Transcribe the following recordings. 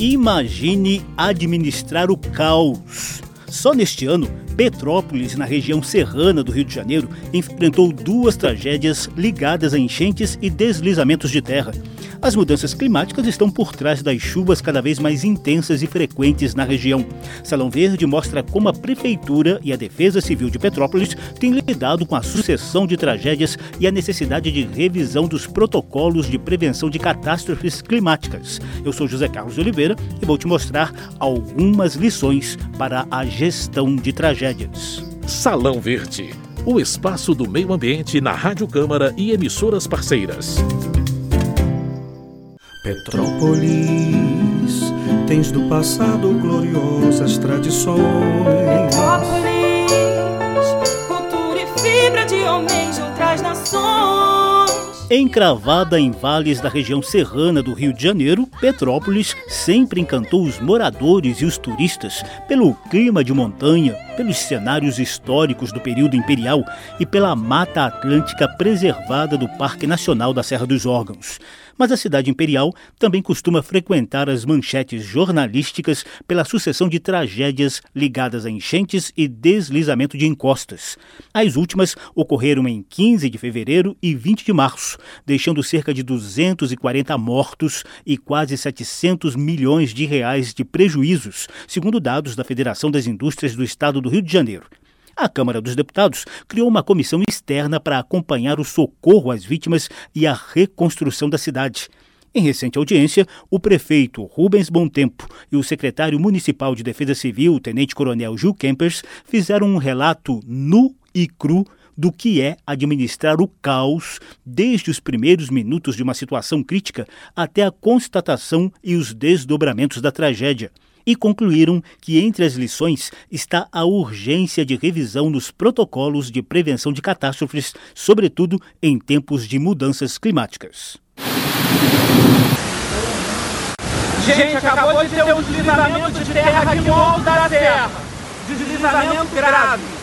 Imagine administrar o caos. Só neste ano, Petrópolis, na região serrana do Rio de Janeiro, enfrentou duas tragédias ligadas a enchentes e deslizamentos de terra. As mudanças climáticas estão por trás das chuvas cada vez mais intensas e frequentes na região. Salão Verde mostra como a Prefeitura e a Defesa Civil de Petrópolis têm lidado com a sucessão de tragédias e a necessidade de revisão dos protocolos de prevenção de catástrofes climáticas. Eu sou José Carlos Oliveira e vou te mostrar algumas lições para a gestão de tragédias. Salão Verde, o espaço do meio ambiente na Rádio Câmara e emissoras parceiras. Petrópolis, tens do passado gloriosas tradições. Petrópolis, cultura e fibra de homens de outras nações. Encravada em vales da região serrana do Rio de Janeiro, Petrópolis sempre encantou os moradores e os turistas pelo clima de montanha, pelos cenários históricos do período imperial e pela mata atlântica preservada do Parque Nacional da Serra dos Órgãos mas a cidade imperial também costuma frequentar as manchetes jornalísticas pela sucessão de tragédias ligadas a enchentes e deslizamento de encostas. As últimas ocorreram em 15 de fevereiro e 20 de março, deixando cerca de 240 mortos e quase 700 milhões de reais de prejuízos, segundo dados da Federação das Indústrias do Estado do Rio de Janeiro. A Câmara dos Deputados criou uma comissão externa para acompanhar o socorro às vítimas e a reconstrução da cidade. Em recente audiência, o prefeito Rubens Tempo e o secretário municipal de Defesa Civil, tenente-coronel Gil Kempers, fizeram um relato nu e cru do que é administrar o caos desde os primeiros minutos de uma situação crítica até a constatação e os desdobramentos da tragédia e concluíram que entre as lições está a urgência de revisão nos protocolos de prevenção de catástrofes, sobretudo em tempos de mudanças climáticas. Gente, acabou de ter um deslizamento de terra aqui no alto da terra. Deslizamento grave.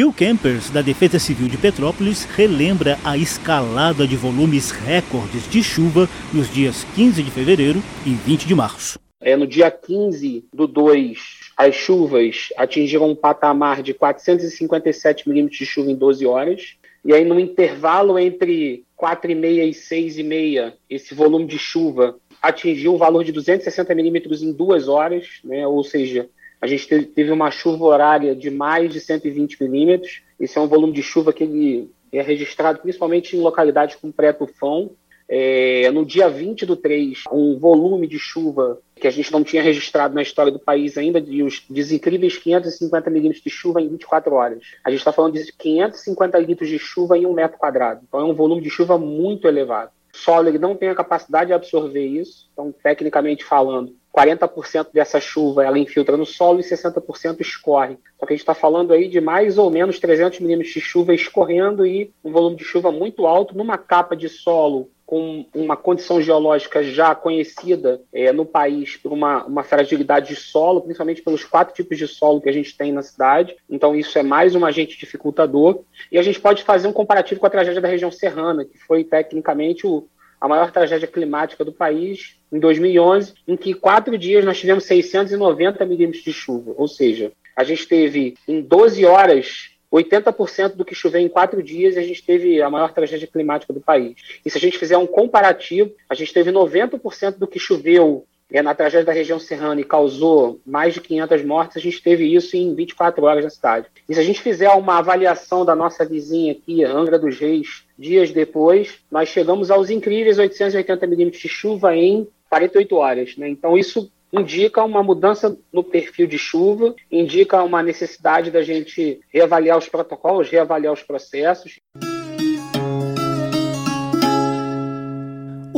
Gil Kempers, da Defesa Civil de Petrópolis, relembra a escalada de volumes recordes de chuva nos dias 15 de fevereiro e 20 de março. É, no dia 15 do 2, as chuvas atingiram um patamar de 457 milímetros de chuva em 12 horas. E aí, no intervalo entre 4,5 e 6,5, esse volume de chuva atingiu o valor de 260 milímetros em duas horas, né? ou seja, a gente teve uma chuva horária de mais de 120 milímetros. Esse é um volume de chuva que ele é registrado principalmente em localidades com pré-tufão. É, no dia 20 do 3, um volume de chuva que a gente não tinha registrado na história do país ainda, de, os, incríveis 550 milímetros de chuva em 24 horas. A gente está falando de 550 litros de chuva em um metro quadrado. Então é um volume de chuva muito elevado. Solo ele não tem a capacidade de absorver isso, então, tecnicamente falando, 40% dessa chuva ela infiltra no solo e 60% escorre. Só que a gente está falando aí de mais ou menos 300 milímetros de chuva escorrendo e um volume de chuva muito alto numa capa de solo com uma condição geológica já conhecida é, no país por uma, uma fragilidade de solo, principalmente pelos quatro tipos de solo que a gente tem na cidade. Então, isso é mais um agente dificultador. E a gente pode fazer um comparativo com a tragédia da região serrana, que foi tecnicamente o, a maior tragédia climática do país, em 2011, em que quatro dias nós tivemos 690 milímetros de chuva. Ou seja, a gente teve em 12 horas 80% do que choveu em quatro dias a gente teve a maior tragédia climática do país. E se a gente fizer um comparativo, a gente teve 90% do que choveu é, na tragédia da região serrana e causou mais de 500 mortes, a gente teve isso em 24 horas na cidade. E se a gente fizer uma avaliação da nossa vizinha aqui, Angra dos Reis, dias depois, nós chegamos aos incríveis 880 milímetros de chuva em 48 horas. Né? Então, isso indica uma mudança no perfil de chuva, indica uma necessidade da gente reavaliar os protocolos, reavaliar os processos.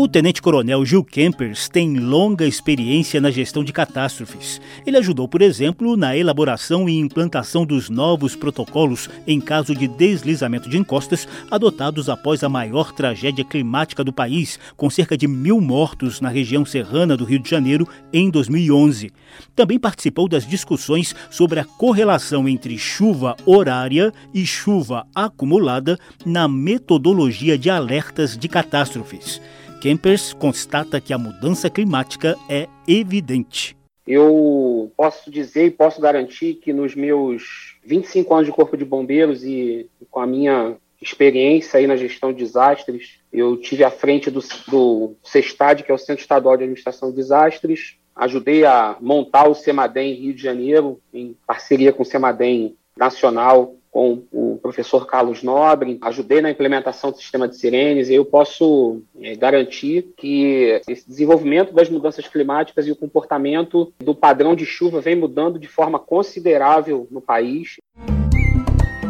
O tenente-coronel Gil Kempers tem longa experiência na gestão de catástrofes. Ele ajudou, por exemplo, na elaboração e implantação dos novos protocolos em caso de deslizamento de encostas adotados após a maior tragédia climática do país, com cerca de mil mortos na região serrana do Rio de Janeiro em 2011. Também participou das discussões sobre a correlação entre chuva horária e chuva acumulada na metodologia de alertas de catástrofes. Kempers constata que a mudança climática é evidente. Eu posso dizer e posso garantir que nos meus 25 anos de Corpo de Bombeiros e com a minha experiência aí na gestão de desastres, eu tive à frente do, do CESTAD, que é o Centro Estadual de Administração de Desastres, ajudei a montar o CEMADEM Rio de Janeiro, em parceria com o CEMADEM Nacional, com o professor Carlos Nobre, ajudei na implementação do sistema de sirenes, e eu posso é, garantir que esse desenvolvimento das mudanças climáticas e o comportamento do padrão de chuva vem mudando de forma considerável no país.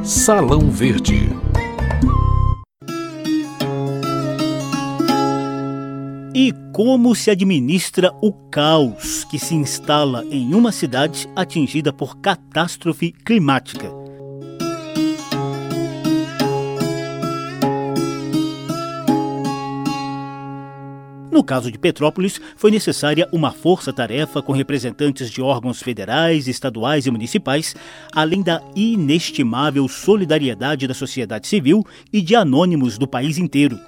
Salão Verde. E como se administra o caos que se instala em uma cidade atingida por catástrofe climática? No caso de Petrópolis, foi necessária uma força-tarefa com representantes de órgãos federais, estaduais e municipais, além da inestimável solidariedade da sociedade civil e de anônimos do país inteiro.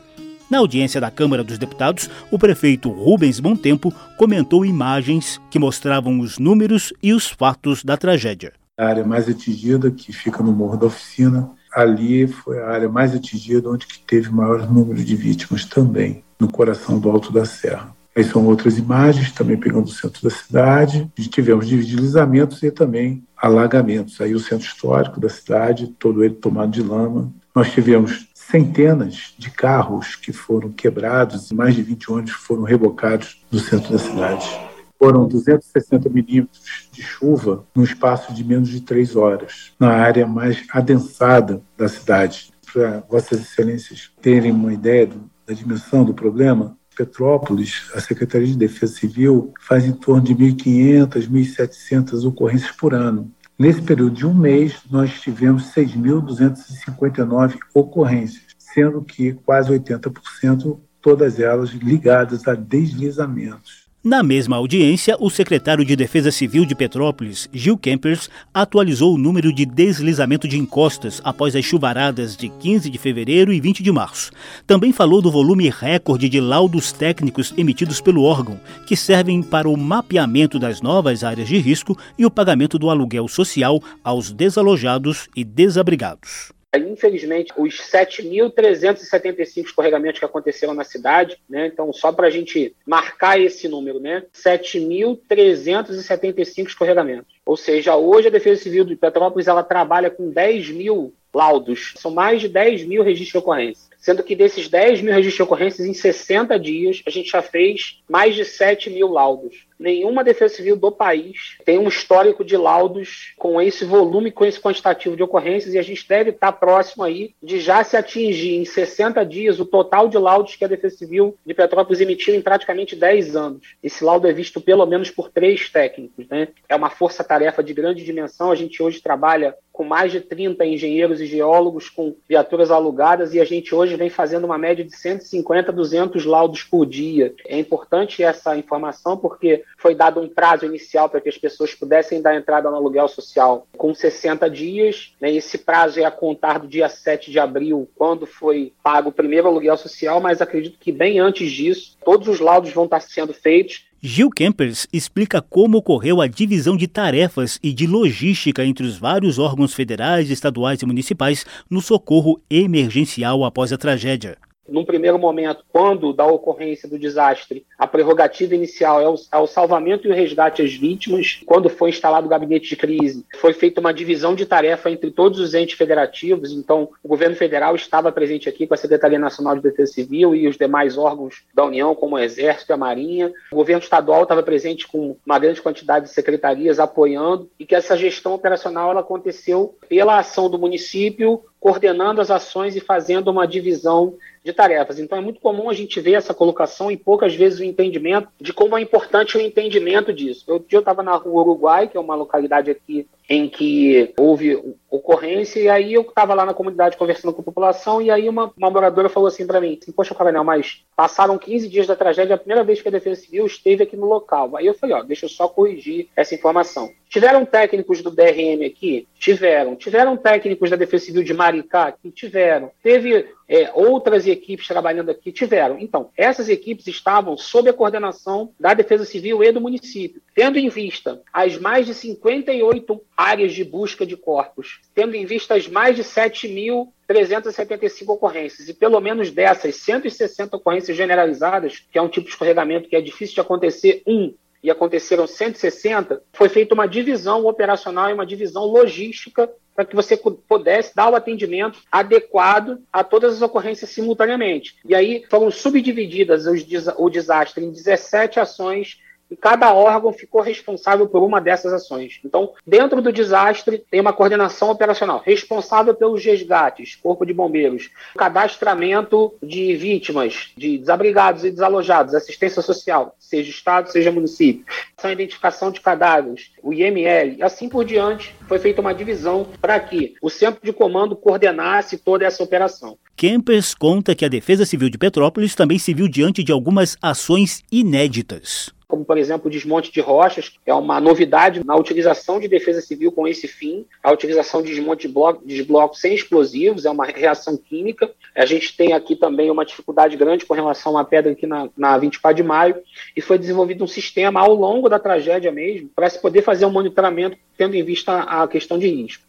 Na audiência da Câmara dos Deputados, o prefeito Rubens Montempo comentou imagens que mostravam os números e os fatos da tragédia. A área mais atingida, que fica no Morro da Oficina, ali foi a área mais atingida onde que teve maior número de vítimas também no coração do Alto da Serra. Aí são outras imagens, também pegando o centro da cidade. Tivemos deslizamentos e também alagamentos. Aí o centro histórico da cidade, todo ele tomado de lama. Nós tivemos centenas de carros que foram quebrados e mais de 20 ônibus foram rebocados no centro da cidade. Foram 260 milímetros de chuva no espaço de menos de três horas, na área mais adensada da cidade. Para Vossas Excelências terem uma ideia do da dimensão do problema, Petrópolis, a Secretaria de Defesa Civil faz em torno de 1.500, 1.700 ocorrências por ano. Nesse período de um mês, nós tivemos 6.259 ocorrências, sendo que quase 80%, todas elas ligadas a deslizamentos. Na mesma audiência, o secretário de Defesa Civil de Petrópolis, Gil Kempers, atualizou o número de deslizamento de encostas após as chuvaradas de 15 de fevereiro e 20 de março. Também falou do volume recorde de laudos técnicos emitidos pelo órgão, que servem para o mapeamento das novas áreas de risco e o pagamento do aluguel social aos desalojados e desabrigados. Infelizmente, os 7.375 escorregamentos que aconteceram na cidade, né? Então, só para a gente marcar esse número, né? 7.375 escorregamentos. Ou seja, hoje a Defesa Civil de Petrópolis ela trabalha com 10 mil laudos. São mais de 10 mil registros de ocorrência. Sendo que desses 10 mil registros de ocorrências, em 60 dias, a gente já fez mais de 7 mil laudos. Nenhuma defesa civil do país tem um histórico de laudos com esse volume, com esse quantitativo de ocorrências, e a gente deve estar próximo aí de já se atingir em 60 dias o total de laudos que a Defesa Civil de Petrópolis emitiu em praticamente 10 anos. Esse laudo é visto pelo menos por três técnicos. Né? É uma força-tarefa de grande dimensão. A gente hoje trabalha com mais de 30 engenheiros e geólogos com viaturas alugadas e a gente hoje vem fazendo uma média de 150, 200 laudos por dia. É importante essa informação porque foi dado um prazo inicial para que as pessoas pudessem dar entrada no aluguel social com 60 dias. Né? Esse prazo é a contar do dia 7 de abril, quando foi pago o primeiro aluguel social, mas acredito que bem antes disso, todos os laudos vão estar sendo feitos Gil Kempers explica como ocorreu a divisão de tarefas e de logística entre os vários órgãos federais, estaduais e municipais no socorro emergencial após a tragédia. Num primeiro momento, quando da ocorrência do desastre, a prerrogativa inicial é o, é o, salvamento e o resgate às vítimas. Quando foi instalado o gabinete de crise, foi feita uma divisão de tarefa entre todos os entes federativos. Então, o governo federal estava presente aqui com a Secretaria Nacional de Defesa Civil e os demais órgãos da União, como o Exército e a Marinha. O governo estadual estava presente com uma grande quantidade de secretarias apoiando e que essa gestão operacional ela aconteceu pela ação do município coordenando as ações e fazendo uma divisão de tarefas. Então é muito comum a gente ver essa colocação e poucas vezes o entendimento de como é importante o entendimento disso. Eu estava na rua Uruguai, que é uma localidade aqui em que houve ocorrência, e aí eu estava lá na comunidade conversando com a população, e aí uma, uma moradora falou assim para mim, assim, poxa, Coronel, mas passaram 15 dias da tragédia, a primeira vez que a Defesa Civil esteve aqui no local. Aí eu falei, ó, deixa eu só corrigir essa informação. Tiveram técnicos do DRM aqui? Tiveram. Tiveram técnicos da Defesa Civil de Maricá aqui? Tiveram. Teve é, outras equipes trabalhando aqui? Tiveram. Então, essas equipes estavam sob a coordenação da Defesa Civil e do município, tendo em vista as mais de 58 áreas de busca de corpos, tendo em vista as mais de 7.375 ocorrências, e pelo menos dessas 160 ocorrências generalizadas, que é um tipo de escorregamento que é difícil de acontecer, um e aconteceram 160, foi feita uma divisão operacional e uma divisão logística para que você pudesse dar o atendimento adequado a todas as ocorrências simultaneamente. E aí foram subdivididas os, o desastre em 17 ações e cada órgão ficou responsável por uma dessas ações. Então, dentro do desastre, tem uma coordenação operacional responsável pelos resgates, Corpo de Bombeiros, cadastramento de vítimas, de desabrigados e desalojados, assistência social, seja Estado, seja município, a identificação de cadáveres, o IML, e assim por diante, foi feita uma divisão para que o centro de comando coordenasse toda essa operação. Kempers conta que a Defesa Civil de Petrópolis também se viu diante de algumas ações inéditas como por exemplo o desmonte de rochas, é uma novidade na utilização de defesa civil com esse fim, a utilização de desmonte de, bloco, de blocos sem explosivos, é uma reação química. A gente tem aqui também uma dificuldade grande com relação à pedra aqui na, na 24 de maio, e foi desenvolvido um sistema ao longo da tragédia mesmo, para se poder fazer um monitoramento tendo em vista a questão de risco.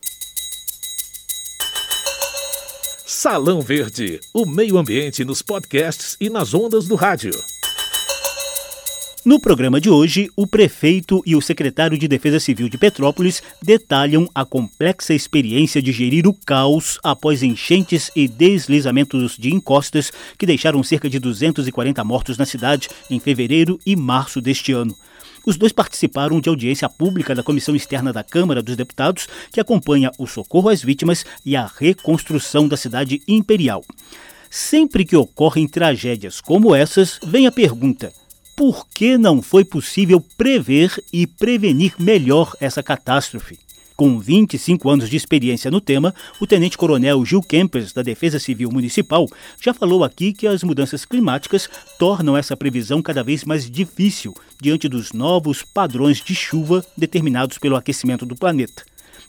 Salão Verde, o meio ambiente nos podcasts e nas ondas do rádio. No programa de hoje, o prefeito e o secretário de Defesa Civil de Petrópolis detalham a complexa experiência de gerir o caos após enchentes e deslizamentos de encostas que deixaram cerca de 240 mortos na cidade em fevereiro e março deste ano. Os dois participaram de audiência pública da Comissão Externa da Câmara dos Deputados, que acompanha o socorro às vítimas e a reconstrução da cidade imperial. Sempre que ocorrem tragédias como essas, vem a pergunta: por que não foi possível prever e prevenir melhor essa catástrofe? Com 25 anos de experiência no tema, o tenente-coronel Gil Kempers, da Defesa Civil Municipal, já falou aqui que as mudanças climáticas tornam essa previsão cada vez mais difícil diante dos novos padrões de chuva determinados pelo aquecimento do planeta.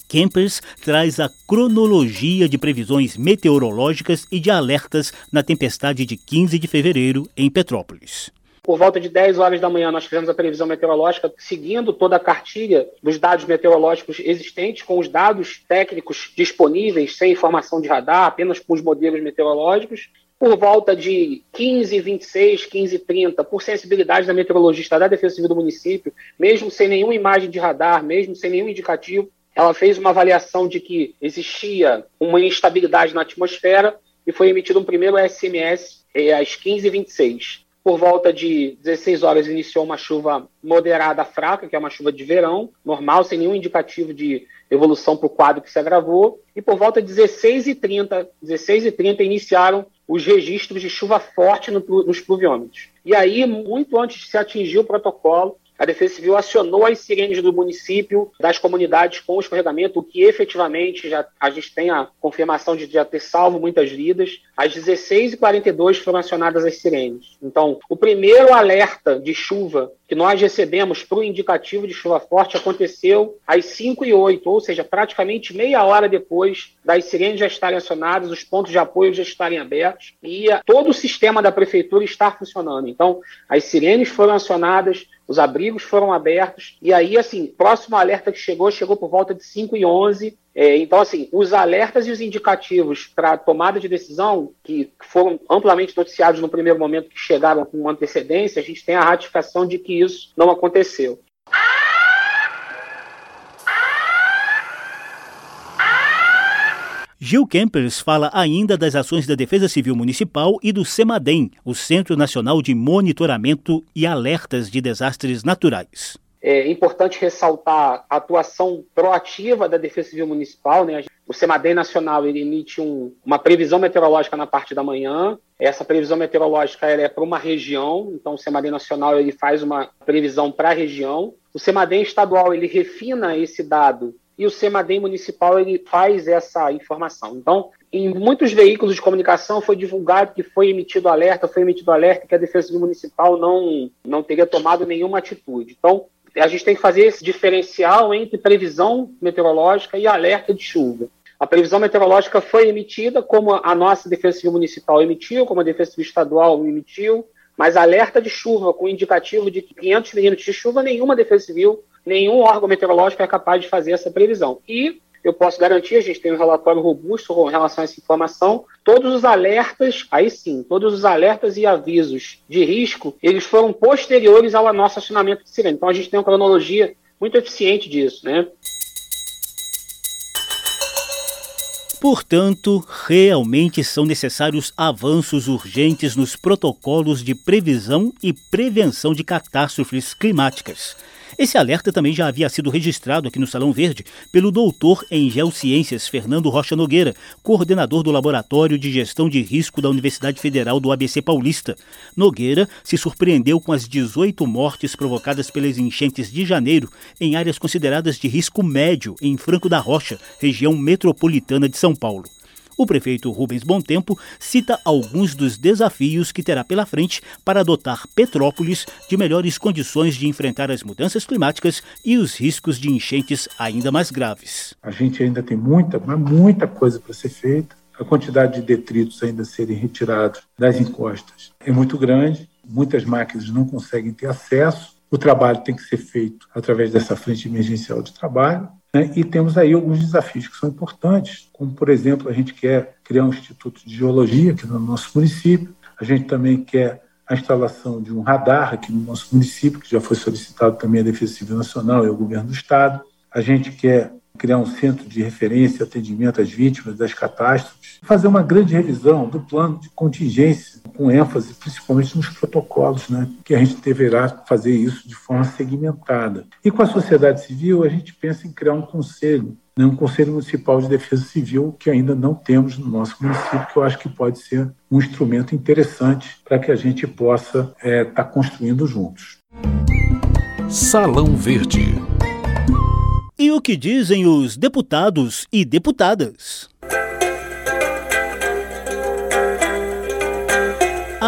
Kempers traz a cronologia de previsões meteorológicas e de alertas na tempestade de 15 de fevereiro em Petrópolis. Por volta de 10 horas da manhã, nós fizemos a previsão meteorológica, seguindo toda a cartilha dos dados meteorológicos existentes, com os dados técnicos disponíveis, sem informação de radar, apenas com os modelos meteorológicos. Por volta de 15, 26, 15, 30, por sensibilidade da meteorologista da Defesa Civil do município, mesmo sem nenhuma imagem de radar, mesmo sem nenhum indicativo, ela fez uma avaliação de que existia uma instabilidade na atmosfera e foi emitido um primeiro SMS eh, às 15h26. Por volta de 16 horas iniciou uma chuva moderada fraca, que é uma chuva de verão, normal, sem nenhum indicativo de evolução para o quadro que se agravou. E por volta de 16h30, 16 30 iniciaram os registros de chuva forte no, nos pluviômetros. E aí, muito antes de se atingir o protocolo, a Defesa Civil acionou as sirenes do município, das comunidades com escorregamento, o que efetivamente já, a gente tem a confirmação de já ter salvo muitas vidas. Às 16h42 foram acionadas as sirenes. Então, o primeiro alerta de chuva que nós recebemos para o indicativo de chuva forte aconteceu às 5 e 8, ou seja, praticamente meia hora depois das sirenes já estarem acionadas, os pontos de apoio já estarem abertos e todo o sistema da prefeitura estar funcionando. Então, as sirenes foram acionadas, os abrigos foram abertos, e aí, assim, próximo alerta que chegou, chegou por volta de 5 e 11, é, então, assim, os alertas e os indicativos para tomada de decisão, que foram amplamente noticiados no primeiro momento, que chegaram com antecedência, a gente tem a ratificação de que isso não aconteceu. Gil Kempers fala ainda das ações da Defesa Civil Municipal e do CEMADEM, o Centro Nacional de Monitoramento e Alertas de Desastres Naturais. É importante ressaltar a atuação proativa da Defesa Civil Municipal. Né? O CEMADEM Nacional emite um, uma previsão meteorológica na parte da manhã. Essa previsão meteorológica é para uma região, então o CEMADEM Nacional ele faz uma previsão para a região. O CEMADEM estadual ele refina esse dado e o CEMADEM municipal ele faz essa informação. Então, em muitos veículos de comunicação foi divulgado que foi emitido alerta, foi emitido alerta que a Defesa Civil Municipal não, não teria tomado nenhuma atitude. Então, a gente tem que fazer esse diferencial entre previsão meteorológica e alerta de chuva. A previsão meteorológica foi emitida, como a nossa Defesa Civil Municipal emitiu, como a Defesa Civil Estadual emitiu, mas alerta de chuva com indicativo de 500 milímetros de chuva, nenhuma Defesa Civil, nenhum órgão meteorológico é capaz de fazer essa previsão. E eu posso garantir, a gente tem um relatório robusto com relação a essa informação, todos os alertas, aí sim, todos os alertas e avisos de risco, eles foram posteriores ao nosso acionamento de sirene. Então a gente tem uma cronologia muito eficiente disso, né? Portanto, realmente são necessários avanços urgentes nos protocolos de previsão e prevenção de catástrofes climáticas. Esse alerta também já havia sido registrado aqui no Salão Verde pelo doutor em Geociências Fernando Rocha Nogueira, coordenador do Laboratório de Gestão de Risco da Universidade Federal do ABC Paulista. Nogueira se surpreendeu com as 18 mortes provocadas pelas enchentes de janeiro em áreas consideradas de risco médio em Franco da Rocha, região metropolitana de São Paulo. O prefeito Rubens Tempo cita alguns dos desafios que terá pela frente para adotar Petrópolis de melhores condições de enfrentar as mudanças climáticas e os riscos de enchentes ainda mais graves. A gente ainda tem muita, mas muita coisa para ser feita. A quantidade de detritos ainda serem retirados das encostas é muito grande. Muitas máquinas não conseguem ter acesso. O trabalho tem que ser feito através dessa frente emergencial de trabalho. Né? E temos aí alguns desafios que são importantes, como, por exemplo, a gente quer criar um instituto de geologia aqui no nosso município, a gente também quer a instalação de um radar aqui no nosso município, que já foi solicitado também à Defesa Civil Nacional e ao Governo do Estado. A gente quer criar um centro de referência e atendimento às vítimas das catástrofes, fazer uma grande revisão do plano de contingência, com ênfase principalmente nos protocolos, né, que a gente deverá fazer isso de forma segmentada. E com a sociedade civil, a gente pensa em criar um conselho, né, um Conselho Municipal de Defesa Civil, que ainda não temos no nosso município, que eu acho que pode ser um instrumento interessante para que a gente possa estar é, tá construindo juntos. Salão Verde. E o que dizem os deputados e deputadas?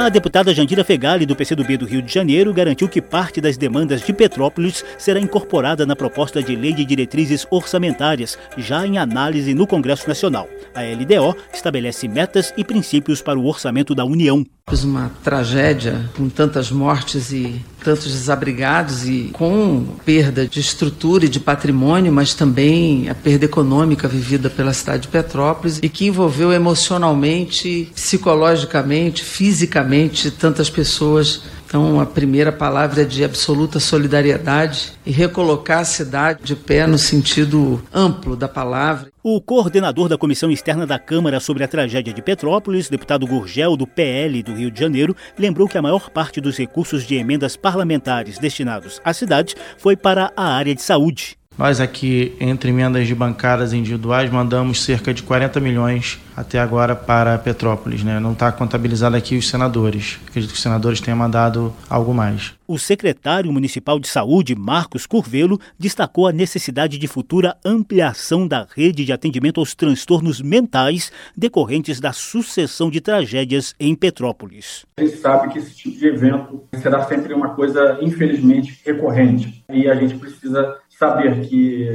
A deputada Jandira Fegali, do PCdoB do Rio de Janeiro, garantiu que parte das demandas de Petrópolis será incorporada na proposta de lei de diretrizes orçamentárias, já em análise no Congresso Nacional. A LDO estabelece metas e princípios para o orçamento da União. Uma tragédia com tantas mortes e tantos desabrigados e com perda de estrutura e de patrimônio, mas também a perda econômica vivida pela cidade de Petrópolis e que envolveu emocionalmente, psicologicamente, fisicamente tantas pessoas então, a primeira palavra é de absoluta solidariedade e recolocar a cidade de pé no sentido amplo da palavra. O coordenador da Comissão Externa da Câmara sobre a tragédia de Petrópolis, deputado Gurgel, do PL do Rio de Janeiro, lembrou que a maior parte dos recursos de emendas parlamentares destinados à cidade foi para a área de saúde. Nós aqui, entre emendas de bancadas individuais, mandamos cerca de 40 milhões até agora para Petrópolis. Né? Não está contabilizado aqui os senadores. Acredito que os senadores tenham mandado algo mais. O secretário municipal de saúde, Marcos Curvelo, destacou a necessidade de futura ampliação da rede de atendimento aos transtornos mentais decorrentes da sucessão de tragédias em Petrópolis. A gente sabe que esse tipo de evento será sempre uma coisa, infelizmente, recorrente. E a gente precisa saber que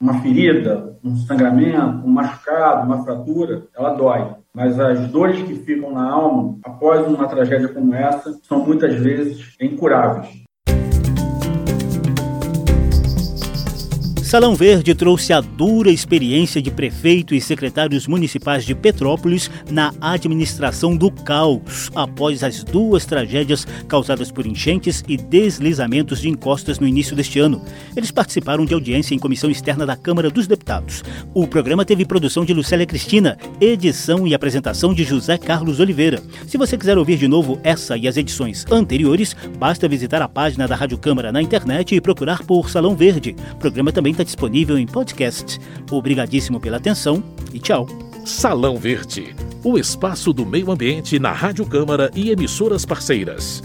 uma ferida, um sangramento, um machucado, uma fratura, ela dói. Mas as dores que ficam na alma após uma tragédia como essa são muitas vezes incuráveis. Salão Verde trouxe a dura experiência de prefeito e secretários municipais de Petrópolis na administração do caos após as duas tragédias causadas por enchentes e deslizamentos de encostas no início deste ano. Eles participaram de audiência em comissão externa da Câmara dos Deputados. O programa teve produção de Lucélia Cristina, edição e apresentação de José Carlos Oliveira. Se você quiser ouvir de novo essa e as edições anteriores, basta visitar a página da Rádio Câmara na internet e procurar por Salão Verde. O programa também está disponível em podcast. Obrigadíssimo pela atenção e tchau. Salão Verde, o espaço do meio ambiente na Rádio Câmara e emissoras parceiras.